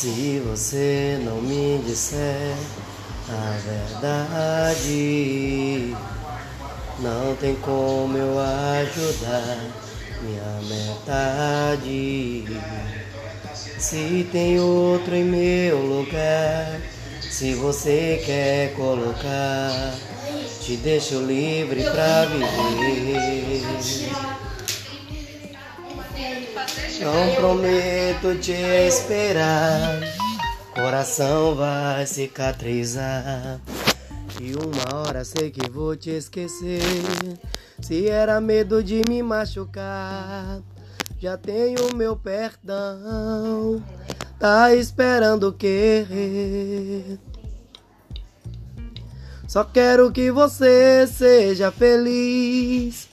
Se você não me disser a verdade, não tem como eu ajudar minha metade. Se tem outro em meu lugar, se você quer colocar, te deixo livre pra viver. Não prometo te esperar, coração vai cicatrizar. E uma hora sei que vou te esquecer. Se era medo de me machucar, já tenho meu perdão. Tá esperando querer. Só quero que você seja feliz.